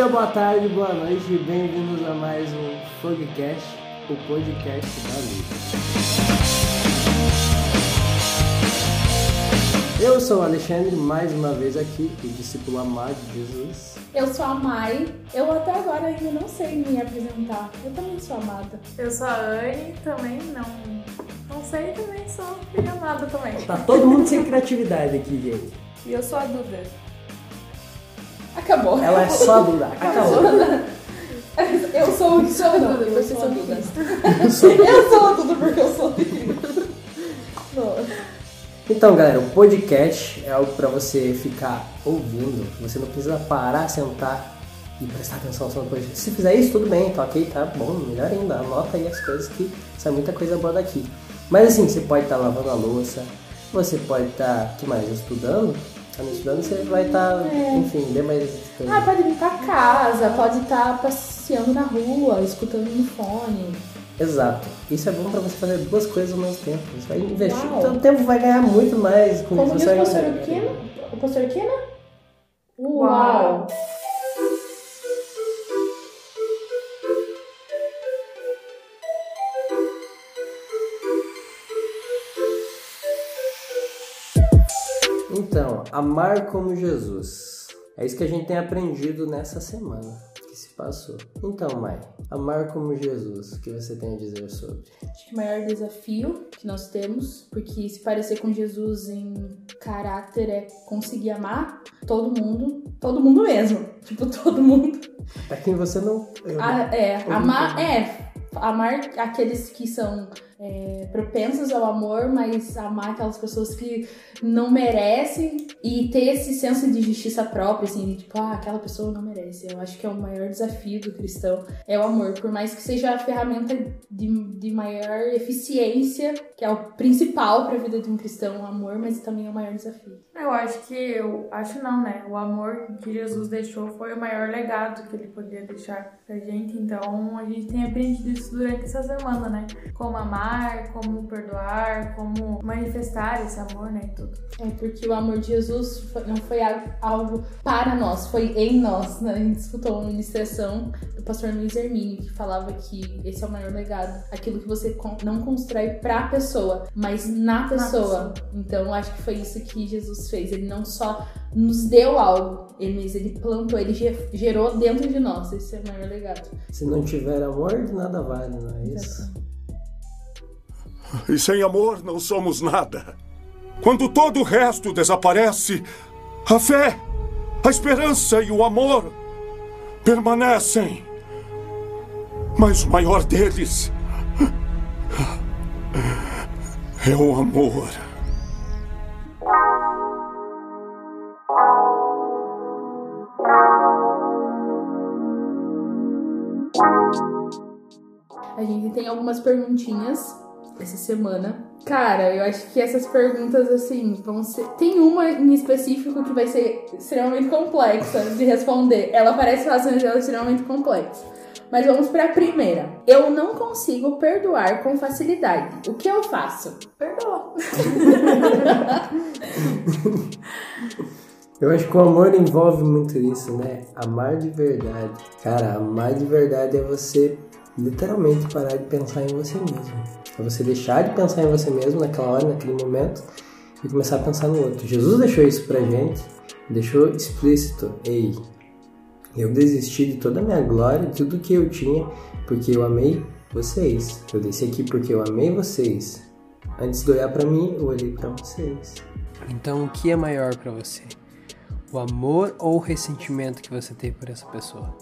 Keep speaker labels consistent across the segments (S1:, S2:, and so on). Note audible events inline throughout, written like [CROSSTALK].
S1: dia, boa tarde, boa noite, bem-vindos a mais um Fogcast, o podcast da Luz. Eu sou o Alexandre, mais uma vez aqui, o discípulo amado de Jesus.
S2: Eu sou a Mai. Eu até agora ainda não sei me apresentar. Eu também sou amada.
S3: Eu sou a Anne, também não. Não sei, também sou filha amada também.
S1: Tá todo mundo sem criatividade aqui, gente.
S3: E eu sou a Duda.
S2: Acabou.
S1: Ela é só a Duda, acabou.
S2: Eu sou, sou a Duda,
S3: Eu
S2: você
S3: sou
S2: sou
S3: a
S2: Duda. Eu sou a Duda porque eu sou Duda.
S1: Então, galera, o podcast é algo pra você ficar ouvindo. Você não precisa parar, sentar e prestar atenção no podcast. Se fizer isso, tudo bem, tá ok, tá bom, melhor ainda. Anota aí as coisas que sai muita coisa boa daqui. Mas assim, você pode estar lavando a louça, você pode estar, que mais, estudando. Tá estudando, você vai estar, enfim, dê mais.
S2: Ah, pode limpar a casa, pode estar passeando na rua, escutando no fone.
S1: Exato. Isso é bom pra você fazer duas coisas ao mesmo tempo. Você vai investir,
S2: Uau.
S1: seu tempo vai ganhar muito mais com
S2: Como
S1: isso.
S2: diz
S1: Você
S2: o
S1: ganhar-
S2: Kina? O pastor Kina?
S3: Uau.
S1: Então, amar como Jesus. É isso que a gente tem aprendido nessa semana que se passou. Então, Mai, amar como Jesus, o que você tem a dizer sobre?
S2: Acho que o maior desafio que nós temos, porque se parecer com Jesus em caráter é conseguir amar todo mundo, todo mundo mesmo. [LAUGHS] Tipo, todo mundo.
S1: Pra quem você não. eu-
S2: Ah, é, amar, é, amar aqueles que são é, propensos ao amor, mas amar aquelas pessoas que não merecem e ter esse senso de justiça própria, assim, de tipo, ah, aquela pessoa não merece. Eu acho que é o maior desafio do cristão, é o amor, por mais que seja a ferramenta de, de maior eficiência, que é o principal para a vida de um cristão, o amor, mas também é o maior desafio.
S3: Eu acho que, eu acho não, né? O amor que Jesus deixou foi o maior legado que ele podia deixar pra gente. Então a gente tem aprendido isso durante essa semana, né? Como amar, como perdoar, como manifestar esse amor, né? E tudo.
S2: É porque o amor de Jesus foi- não foi algo- para nós, foi em nós. Né? A gente escutou uma ministração do pastor Luiz Hermínio que falava que esse é o maior legado. Aquilo que você não constrói pra pessoa, mas na pessoa. Então eu acho que foi isso que Jesus fez. Ele não só nos deu algo, ele, mas ele plantou, ele ge- gerou dentro de nós. Esse é o maior legado.
S1: Se não tiver amor, de nada vale, não é isso?
S4: E sem amor não somos nada. Quando todo o resto desaparece, a fé, a esperança e o amor permanecem. Mas o maior deles é o amor.
S2: A gente tem algumas perguntinhas essa semana. Cara, eu acho que essas perguntas, assim, vão ser. Tem uma em específico que vai ser extremamente complexa de responder. Ela parece fácil, mas ela é extremamente complexa. Mas vamos pra primeira. Eu não consigo perdoar com facilidade. O que eu faço?
S3: Perdoa. [LAUGHS]
S1: Eu acho que o amor envolve muito isso, né? Amar de verdade. Cara, amar de verdade é você literalmente parar de pensar em você mesmo. É você deixar de pensar em você mesmo naquela hora, naquele momento e começar a pensar no outro. Jesus deixou isso pra gente, deixou explícito. Ei, eu desisti de toda a minha glória, de tudo que eu tinha, porque eu amei vocês. Eu desci aqui porque eu amei vocês. Antes de olhar pra mim, eu olhei pra vocês.
S5: Então, o que é maior pra você? O amor ou o ressentimento que você tem por essa pessoa?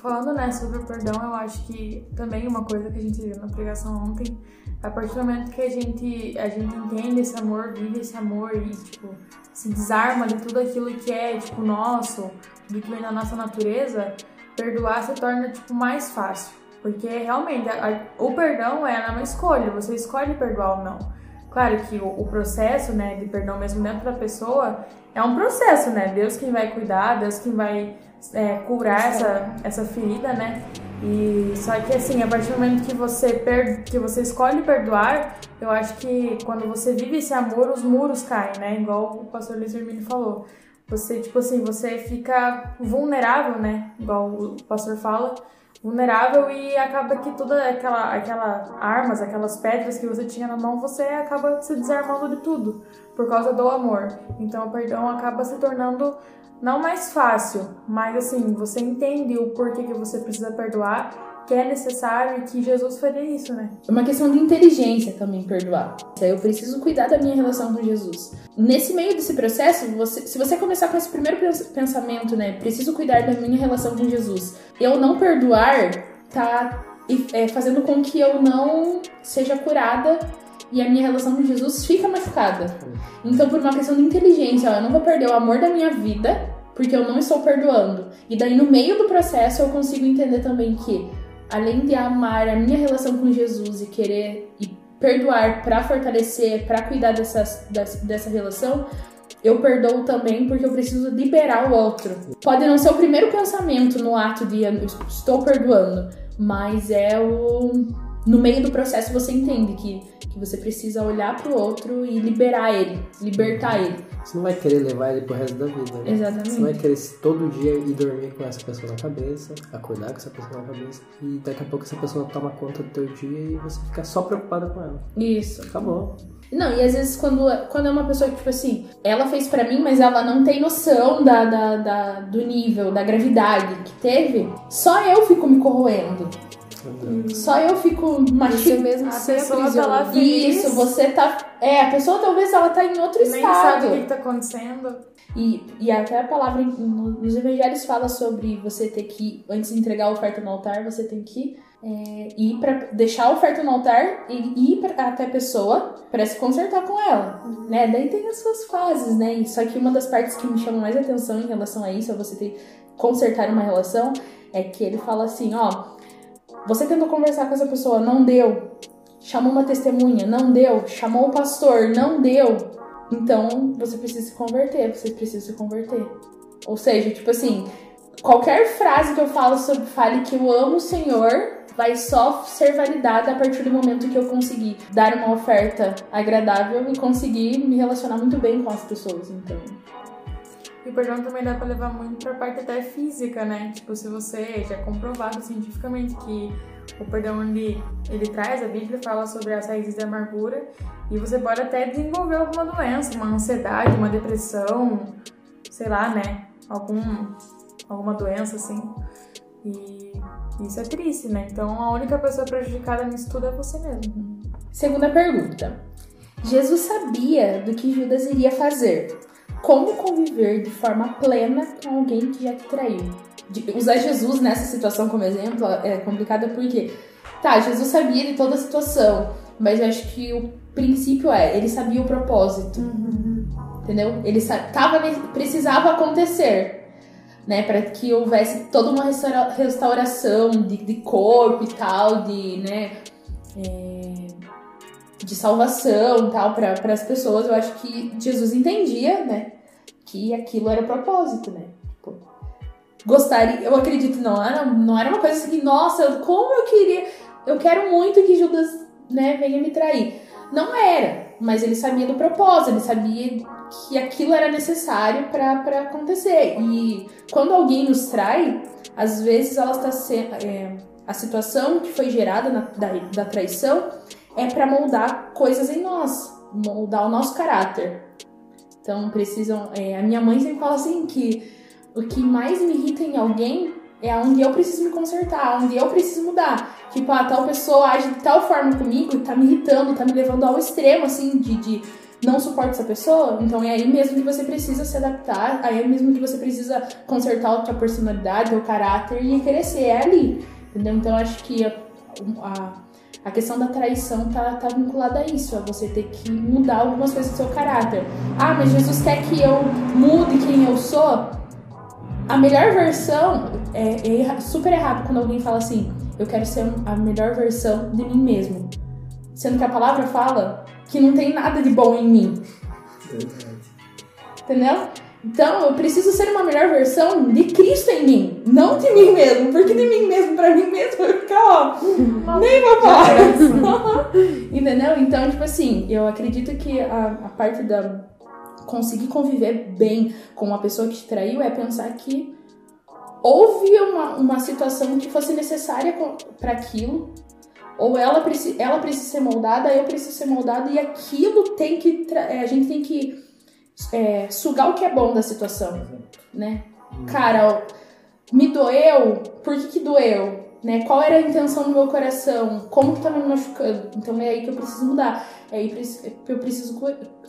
S3: Falando né, sobre o perdão, eu acho que também uma coisa que a gente viu na pregação ontem, a partir do momento que a gente, a gente entende esse amor, vive esse amor e, tipo, se desarma de tudo aquilo que é, tipo, nosso, do que vem da nossa natureza, perdoar se torna, tipo, mais fácil. Porque realmente, a- a- o perdão é uma escolha, você escolhe perdoar ou não. Claro que o, o processo, né, de perdão mesmo dentro da pessoa é um processo, né? Deus quem vai cuidar, Deus quem vai é, curar essa, essa ferida, né? E só que assim, a partir do momento que você per, que você escolhe perdoar, eu acho que quando você vive esse amor, os muros caem, né? Igual o pastor Luiz Hermínio falou. Você, tipo assim, você fica vulnerável, né? Igual o pastor fala, vulnerável e acaba que toda aquela, aquela armas, aquelas pedras que você tinha na mão, você acaba se desarmando de tudo por causa do amor. Então o perdão acaba se tornando não mais fácil, mas assim, você entende o porquê que você precisa perdoar que é necessário e que Jesus faria isso, né?
S2: É uma questão de inteligência também perdoar. Eu preciso cuidar da minha relação com Jesus. Nesse meio desse processo, você, se você começar com esse primeiro pensamento, né? Preciso cuidar da minha relação com Jesus. Eu não perdoar tá é, fazendo com que eu não seja curada e a minha relação com Jesus fica machucada. Então, por uma questão de inteligência, ó, eu não vou perder o amor da minha vida porque eu não estou perdoando. E daí, no meio do processo, eu consigo entender também que além de amar a minha relação com Jesus e querer e perdoar para fortalecer, para cuidar dessas, dessa relação, eu perdoo também porque eu preciso liberar o outro. Pode não ser o primeiro pensamento no ato de estou perdoando, mas é o no meio do processo você entende que, que você precisa olhar para o outro e liberar ele, libertar ele.
S1: Você não vai querer levar ele pro resto da vida, né?
S2: Exatamente.
S1: Você vai querer todo dia ir dormir com essa pessoa na cabeça, acordar com essa pessoa na cabeça, e daqui a pouco essa pessoa toma conta do teu dia e você fica só preocupada com ela.
S2: Isso.
S1: Acabou.
S2: Não, e às vezes quando, quando é uma pessoa que, tipo assim, ela fez para mim, mas ela não tem noção da, da, da, do nível, da gravidade que teve, só eu fico me corroendo. Só eu fico machucando
S3: mesmo. A pessoa tá lá feliz.
S2: Isso, você tá. É, a pessoa talvez ela tá em outro
S3: Nem
S2: estado.
S3: sabe o que, que tá acontecendo.
S2: E, e até a palavra nos evangelhos fala sobre você ter que, antes de entregar a oferta no altar, você tem que é, ir para deixar a oferta no altar e ir pra, até a pessoa para se consertar com ela, né? Daí tem as suas fases, né? Só que uma das partes que me chama mais atenção em relação a isso, a você ter consertar uma relação, é que ele fala assim, ó, você tentou conversar com essa pessoa, não deu. Chamou uma testemunha, não deu. Chamou o pastor, não deu. Então você precisa se converter, você precisa se converter. Ou seja, tipo assim, qualquer frase que eu falo sobre fale que eu amo o Senhor vai só ser validada a partir do momento que eu conseguir dar uma oferta agradável e conseguir me relacionar muito bem com as pessoas. Então,
S3: e o perdão também dá para levar muito para a parte até física, né? Tipo, se você já é comprovado cientificamente que o perdão ele, ele traz, a Bíblia fala sobre as raízes da amargura e você pode até desenvolver alguma doença, uma ansiedade, uma depressão, sei lá, né? Algum, alguma doença assim. E isso é triste, né? Então a única pessoa prejudicada nisso tudo é você mesmo.
S2: Segunda pergunta. Jesus sabia do que Judas iria fazer, como conviver de forma plena com alguém que já te traiu. De usar Jesus nessa situação como exemplo é complicado porque, tá, Jesus sabia de toda a situação, mas eu acho que o princípio é, ele sabia o propósito. Uhum. Entendeu? Ele tava, precisava acontecer, né, para que houvesse toda uma restaura, restauração de, de, corpo e tal, de, né, é, de salvação tal para as pessoas. Eu acho que Jesus entendia, né? Que aquilo era propósito, né? Tipo, gostaria, eu acredito, não era, não era uma coisa assim, nossa, como eu queria, eu quero muito que Judas, né, venha me trair. Não era, mas ele sabia do propósito, ele sabia que aquilo era necessário para acontecer. E quando alguém nos trai, às vezes ela está sendo. É, a situação que foi gerada na, da, da traição é para moldar coisas em nós, moldar o nosso caráter. Então precisam. É, a minha mãe sempre fala assim que o que mais me irrita em alguém é onde eu preciso me consertar, onde eu preciso mudar. Tipo, a ah, tal pessoa age de tal forma comigo tá me irritando, tá me levando ao extremo, assim, de, de não suporto essa pessoa. Então é aí mesmo que você precisa se adaptar, aí é mesmo que você precisa consertar a tua personalidade, o caráter e crescer. É ali, entendeu? Então acho que a, a a questão da traição tá, tá vinculada a isso, a você ter que mudar algumas coisas do seu caráter. Ah, mas Jesus quer que eu mude quem eu sou? A melhor versão é, é super errado quando alguém fala assim: eu quero ser a melhor versão de mim mesmo. Sendo que a palavra fala que não tem nada de bom em mim. Entendeu? Então, eu preciso ser uma melhor versão de Cristo em mim, não de mim mesmo, porque de mim mesmo, pra mim mesmo, vai ficar, ó, nem papai. [LAUGHS] Entendeu? Então, tipo assim, eu acredito que a, a parte da conseguir conviver bem com uma pessoa que te traiu é pensar que houve uma, uma situação que fosse necessária para aquilo, ou ela, ela precisa ser moldada, eu preciso ser moldada, e aquilo tem que. A gente tem que é, sugar o que é bom da situação, né? Cara, me doeu, por que que doeu? Né? Qual era a intenção do meu coração? Como que tá me machucando? Então é aí que eu preciso mudar. É aí que eu preciso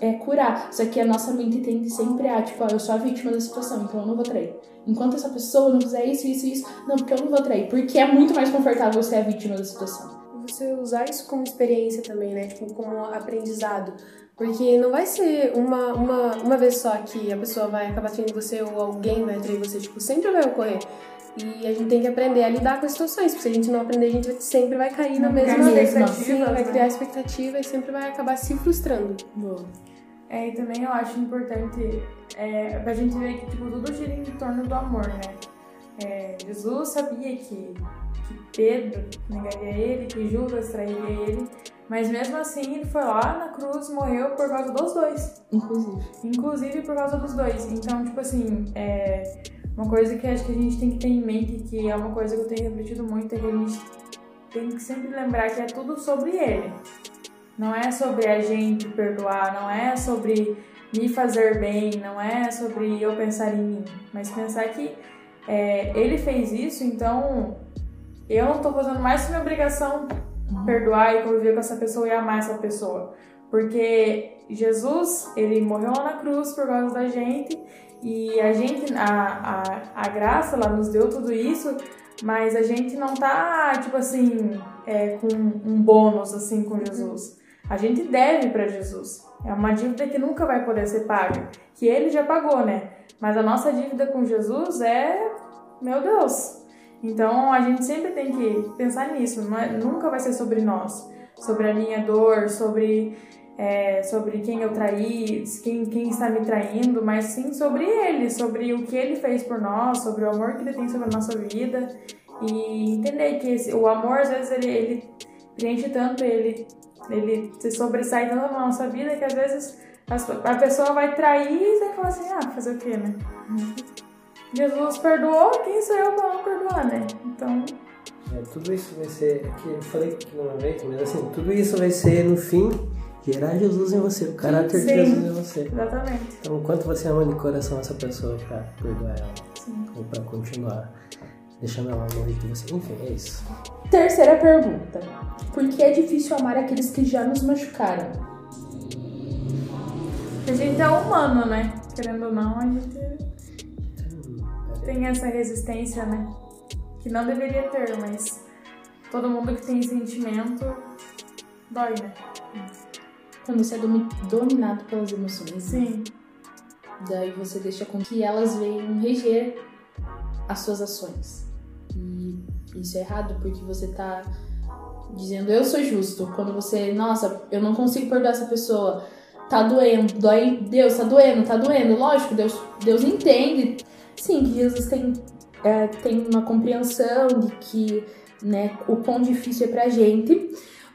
S2: é, curar. Só que a nossa mente tende sempre a, tipo, ah, eu sou a vítima da situação, então eu não vou trair. Enquanto essa pessoa não fizer isso, isso, isso, não, porque eu não vou trair. Porque é muito mais confortável ser a vítima da situação.
S6: Você usar isso como experiência também, né? Tipo, como aprendizado. Porque não vai ser uma, uma, uma vez só que a pessoa vai acabar traindo você ou alguém vai trair você. Tipo, sempre vai ocorrer. E a gente tem que aprender a lidar com as situações, porque se a gente não aprender, a gente sempre vai cair na mesma expectativa, vai criar expectativa e sempre vai acabar se frustrando.
S3: Boa. É, e também eu acho importante é, pra gente ver que tipo, tudo gira em torno do amor, né? É, Jesus sabia que, que Pedro negaria ele, que Judas trairia ele, mas mesmo assim ele foi lá na cruz e morreu por causa dos dois.
S2: Inclusive.
S3: Inclusive por causa dos dois. Então, tipo assim, é, uma coisa que acho que a gente tem que ter em mente, que é uma coisa que eu tenho repetido muito, é que a gente tem que sempre lembrar que é tudo sobre ele. Não é sobre a gente perdoar, não é sobre me fazer bem, não é sobre eu pensar em mim, mas pensar que é, ele fez isso, então eu não tô fazendo mais que minha obrigação perdoar e conviver com essa pessoa e amar essa pessoa. Porque Jesus, ele morreu lá na cruz por causa da gente e a gente, a, a, a graça, ela nos deu tudo isso, mas a gente não tá, tipo assim, é, com um bônus, assim, com Jesus. A gente deve para Jesus. É uma dívida que nunca vai poder ser paga, que ele já pagou, né? Mas a nossa dívida com Jesus é, meu Deus. Então a gente sempre tem que pensar nisso. É, nunca vai ser sobre nós, sobre a minha dor, sobre é, sobre quem eu traí, quem, quem está me traindo, mas sim sobre ele, sobre o que ele fez por nós, sobre o amor que ele tem sobre a nossa vida e entender que esse, o amor às vezes ele, ele preenche tanto, ele ele se sobressai tanto na nossa vida que às vezes a pessoa vai trair e vai falar assim, ah, fazer o quê, né? Jesus perdoou, quem sou eu pra não perdoar, né? Então.
S1: É, tudo isso vai ser. Aqui, eu falei aqui uma vez, mas assim, tudo isso vai ser no fim gerar Jesus em você, o caráter
S3: Sim,
S1: de Jesus em você.
S3: Exatamente.
S1: Então, o quanto você ama de coração essa pessoa pra perdoar ela,
S3: Sim.
S1: ou pra continuar deixando ela morrer de você. Enfim, é isso.
S2: Terceira pergunta. Por que é difícil amar aqueles que já nos machucaram?
S3: A gente é humano, né? Querendo ou não, a gente tem essa resistência, né? Que não deveria ter, mas todo mundo que tem sentimento dói, né?
S2: Quando você é dominado pelas emoções. Né?
S3: Sim.
S2: Daí você deixa com que elas venham reger as suas ações. E isso é errado porque você tá dizendo eu sou justo. Quando você, nossa, eu não consigo perdoar essa pessoa, tá doendo, dói, Deus tá doendo, tá doendo. Lógico, Deus, Deus entende. Sim, que Jesus tem, é, tem uma compreensão de que né, o quão difícil é pra gente.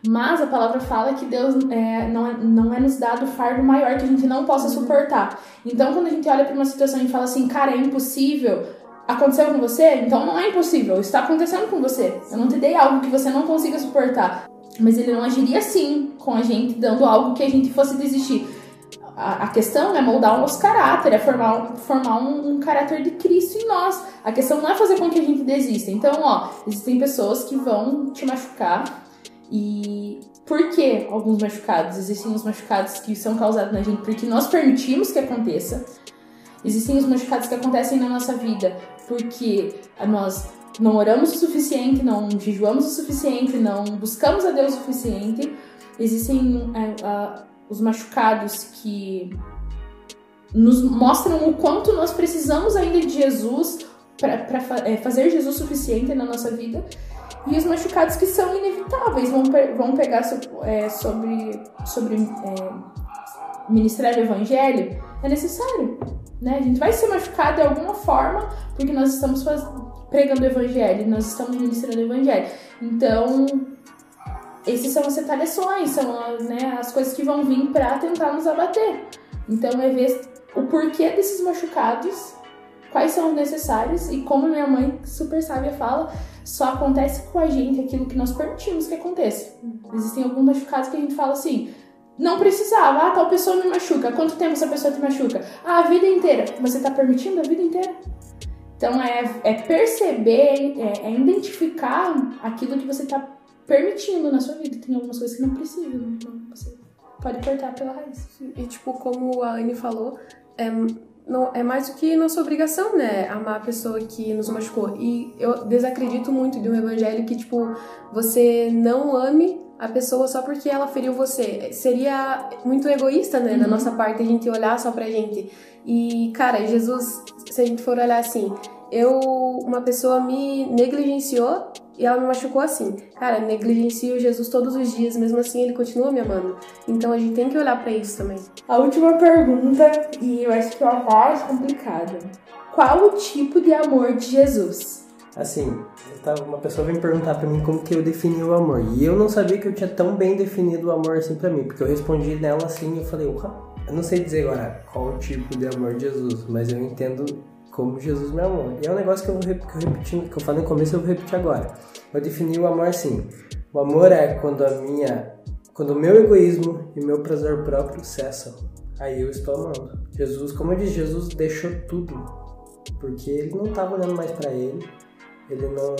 S2: Mas a palavra fala que Deus é, não, é, não é nos dado fardo maior que a gente não possa suportar. Então, quando a gente olha para uma situação e fala assim, cara, é impossível, Aconteceu com você? Então não é impossível. Está acontecendo com você. Eu não te dei algo que você não consiga suportar. Mas ele não agiria assim com a gente, dando algo que a gente fosse desistir. A, questão é moldar o nosso caráter, é formar, formar um, um, caráter de Cristo em nós. A questão não é fazer com que a gente desista. Então, ó, existem pessoas que vão te machucar. E por que alguns machucados? Existem os machucados que são causados na gente porque nós permitimos que aconteça. Existem os machucados que acontecem na nossa vida porque nós não oramos o suficiente, não jejuamos o suficiente, não buscamos a Deus o suficiente. Existem é, os machucados que nos mostram o quanto nós precisamos ainda de Jesus para é, fazer Jesus suficiente na nossa vida. E os machucados que são inevitáveis vão, vão pegar é, sobre, sobre é, ministrar o evangelho. É necessário. Né? A gente vai ser machucado de alguma forma porque nós estamos pregando o evangelho, nós estamos ministrando o evangelho. Então, esses são as retaliações, são né, as coisas que vão vir para tentar nos abater. Então é ver o porquê desses machucados, quais são os necessários e como minha mãe super sábia fala, só acontece com a gente aquilo que nós permitimos que aconteça. Existem alguns machucados que a gente fala assim, não precisava, ah, tal pessoa me machuca. Quanto tempo essa pessoa te machuca? Ah, a vida inteira. Você tá permitindo a vida inteira? Então é, é perceber, é, é identificar aquilo que você tá permitindo na sua vida. Tem algumas coisas que não precisam, então você pode cortar pela raiz.
S6: E tipo, como a Anne falou, é, não, é mais do que nossa obrigação, né? Amar a pessoa que nos machucou. E eu desacredito muito de um evangelho que, tipo, você não ame a pessoa só porque ela feriu você. Seria muito egoísta, né, da nossa parte a gente olhar só pra gente. E, cara, Jesus, se a gente for olhar assim, eu uma pessoa me negligenciou e ela me machucou assim. Cara, negligencio Jesus todos os dias, mesmo assim ele continua me amando. Então a gente tem que olhar pra isso também.
S2: A última pergunta, e eu acho que é a mais complicada. Qual o tipo de amor de Jesus?
S1: Assim, eu tava- uma pessoa veio me perguntar pra mim como que eu defini o amor. E eu não sabia que eu tinha tão bem definido o amor assim pra mim. Porque eu respondi nela assim e eu falei, "Uau, eu não sei dizer agora qual o tipo de amor de Jesus, mas eu entendo como Jesus me amou. E é um negócio que eu vou que que eu falei no começo, eu vou repetir agora. Eu defini o amor assim. O amor é quando a minha. Quando o meu egoísmo e o meu prazer próprio cessam. Aí eu estou amando. Jesus, como eu disse, Jesus deixou tudo. Porque ele não estava olhando mais para ele. Ele não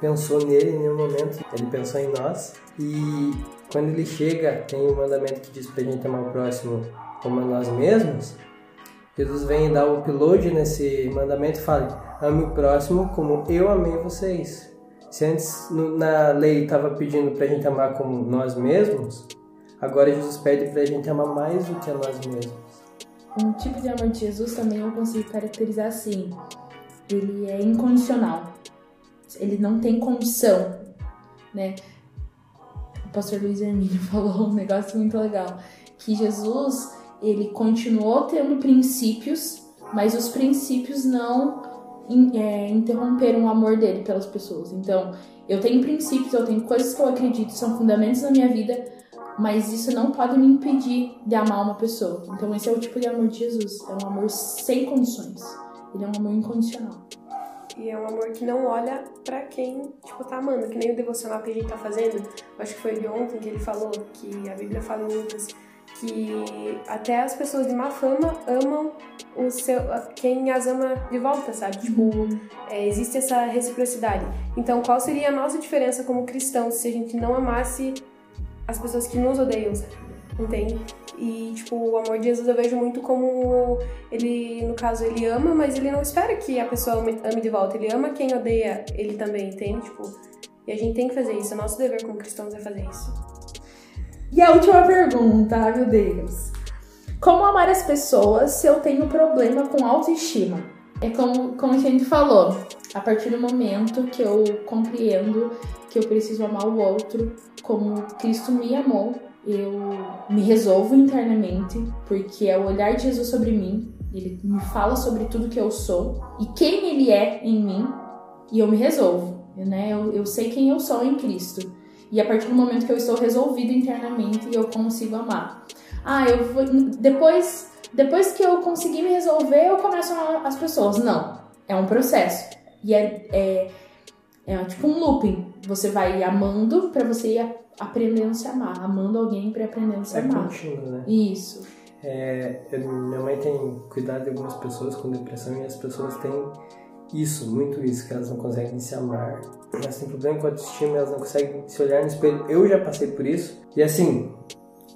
S1: pensou nele em nenhum momento. Ele pensou em nós. E quando ele chega, tem um mandamento que diz pra gente amar o próximo como a nós mesmos. Jesus vem dar o upload nesse mandamento e fala: ame o próximo como eu amei vocês. Se antes na lei estava pedindo pra gente amar como nós mesmos, agora Jesus pede pra gente amar mais do que a nós mesmos.
S2: Um tipo de amor de Jesus também eu consigo caracterizar assim. Ele é incondicional. Ele não tem condição, né? O pastor Luiz Hermínio [LAUGHS] falou um negócio muito legal, que Jesus, ele continuou tendo princípios, mas os princípios não é, interromperam o amor dele pelas pessoas. Então, eu tenho princípios, eu tenho coisas que eu acredito, são fundamentos na minha vida, mas isso não pode me impedir de amar uma pessoa. Então esse é o tipo de amor de Jesus, é um amor sem condições. Ele é um amor incondicional.
S6: E é um amor que não olha pra quem, tipo, tá amando. Que nem o devocional que a gente tá fazendo. Acho que foi de ontem que ele falou, que a Bíblia fala em Lucas, que até as pessoas de má fama amam o seu, quem as ama de volta, sabe? Tipo, é, existe essa reciprocidade. Então, qual seria a nossa diferença como cristãos se a gente não amasse as pessoas que nos odeiam, sabe? Entende? E, tipo, o amor de Jesus eu vejo muito como ele, no caso, ele ama, mas ele não espera que a pessoa ame, de volta. Ele ama quem odeia ele também, entende? Tipo, e a gente tem que fazer isso. É nosso dever como cristãos é fazer isso.
S2: E a última pergunta, meu Deus. Como amar as pessoas se eu tenho problema com autoestima? É como, como a gente falou, a partir do momento que eu compreendo que eu preciso amar o outro como Cristo me amou, eu me resolvo internamente, porque é o olhar de Jesus sobre mim, ele me fala sobre tudo que eu sou e quem ele é em mim, e eu me resolvo, né? Eu, eu sei quem eu sou em Cristo. E a partir do momento que eu estou resolvido internamente, eu consigo amar. Ah, eu vou. Depois, depois que eu conseguir me resolver, eu começo a amar as pessoas. Não. É um processo. E é, é, é tipo um looping. Você vai amando pra você ir aprendendo a se amar. Amando alguém pra aprendendo a se
S1: É
S2: amar.
S1: contínuo, né?
S2: Isso.
S1: É, eu- minha mãe tem cuidado de algumas pessoas com depressão e as pessoas têm isso, muito isso, que elas não conseguem se amar. Elas têm problema com a autoestima, elas não conseguem se olhar no espelho. Eu já passei por isso. E assim,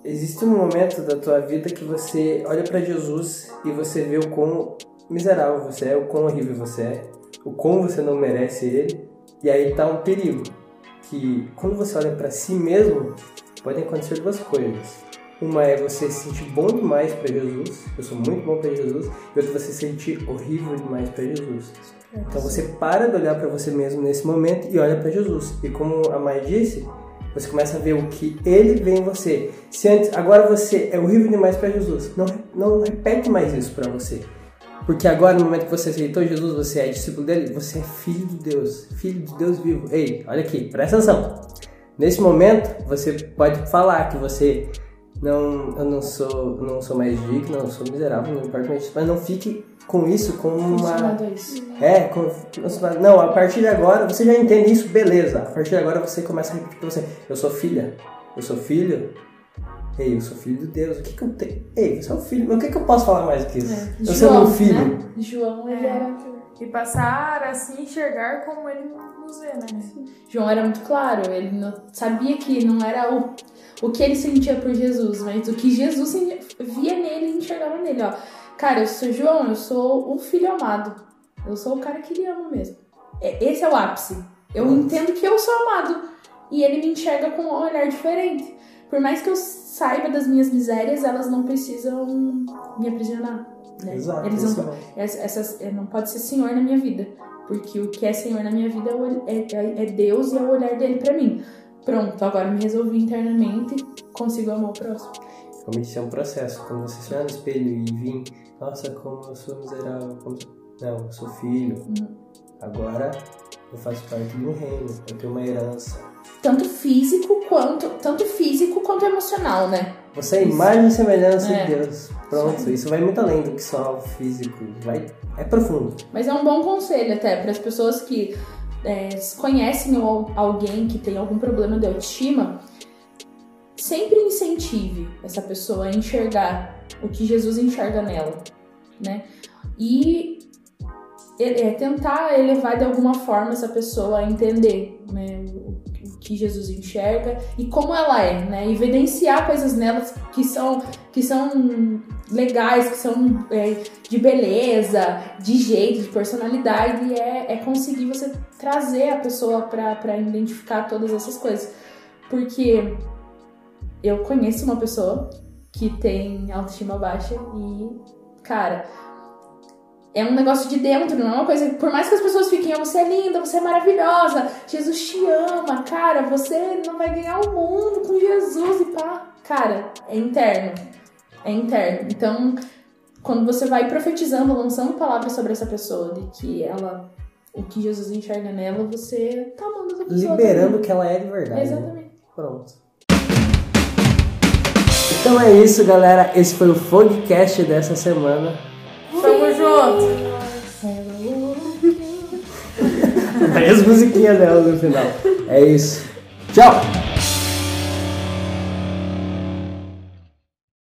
S1: existe um momento da tua vida que você olha pra Jesus e você vê o quão miserável você é, o quão horrível você é, o quão você não merece ele. E aí tá um perigo, que quando você olha pra si mesmo, podem acontecer duas coisas. Uma é você se sentir bom demais para Jesus, eu sou muito bom para Jesus, e outra você se sentir horrível demais para Jesus. Então você para de olhar para você mesmo nesse momento e olha para Jesus. E como a Mai disse, você começa a ver o que ele vê em você. Se antes, agora você é horrível demais para Jesus, não, não repete mais isso para você. Porque agora, no momento que você aceitou Jesus, você é discípulo dele, você é filho de Deus, filho de Deus vivo. Ei, olha aqui, presta atenção. Nesse momento, você pode falar que você não, eu não sou, não sou mais digno, eu sou miserável, não importa mais, mas não fique com isso como uma. É, com, não, a partir de agora você já entende isso, beleza. A partir de agora você começa a repetir pra você: eu sou filha, eu sou filho. Ei, eu sou filho de Deus, o que que eu tenho? Ei, você é um filho, mas o que que eu posso falar mais que isso?
S2: É,
S1: Eu sou meu filho.
S2: Né? João, ele
S3: É.
S2: era.
S3: E passar a se enxergar como ele nos vê, né?
S2: João era muito claro, ele não- sabia que não era o, o que ele sentia por Jesus, mas o que Jesus via nele e enxergava nele, ó. Cara, eu sou João, eu sou o filho amado. Eu sou o cara que ele ama mesmo. É- Esse é o ápice. Eu entendo que eu sou amado. E ele me enxerga com um olhar diferente. Por mais que eu saiba das minhas misérias, elas não precisam me aprisionar. Né?
S1: Exato,
S2: Eles não,
S1: mesmo.
S2: essa, essas- é, não pode ser senhor na minha vida. Porque o que é senhor na minha vida é, é- é- é Deus e é o olhar dele pra mim. Pronto, agora me resolvi internamente, consigo amar o próximo.
S1: Como isso é um processo. Quando você se olhar no espelho e vir, nossa, como eu sou miserável, como... não, eu sou filho.
S2: Uhum.
S1: Agora eu faço parte um reino, eu tenho uma herança.
S2: Tanto físico quanto tanto físico quanto emocional, né?
S1: Você é a imagem e semelhança
S2: É.
S1: de Deus. Pronto, isso vai muito além do que só o físico. Vai, é profundo.
S2: Mas é um bom conselho até para as pessoas que é, conhecem al- alguém que tem algum problema de autoestima. Sempre incentive essa pessoa a enxergar o que Jesus enxerga nela, né? E é, é, tentar elevar de alguma forma essa pessoa a entender, né? Que Jesus enxerga e como ela é, né? Evidenciar coisas nelas que são que são legais, que são é, de beleza, de jeito, de personalidade, e é, é conseguir você trazer a pessoa pra identificar todas essas coisas. Porque eu conheço uma pessoa que tem autoestima baixa e, cara, é um negócio de dentro, não é uma coisa. Por mais que as pessoas fiquem, "Ah, você é linda, você é maravilhosa, Jesus te ama, cara, você não vai ganhar o mundo com Jesus e pá. Cara, é interno. É interno. Então, quando você vai profetizando, lançando palavras sobre essa pessoa, de que ela. O que Jesus enxerga nela, você tá amando essa pessoa.
S1: Liberando o que ela é de verdade.
S2: também.
S1: né?
S2: Exatamente.
S1: Pronto. Então é isso, galera. Esse foi o Fogcast dessa semana.
S3: Junto!
S1: Aí as musiquinhas dela no final. É isso. Tchau!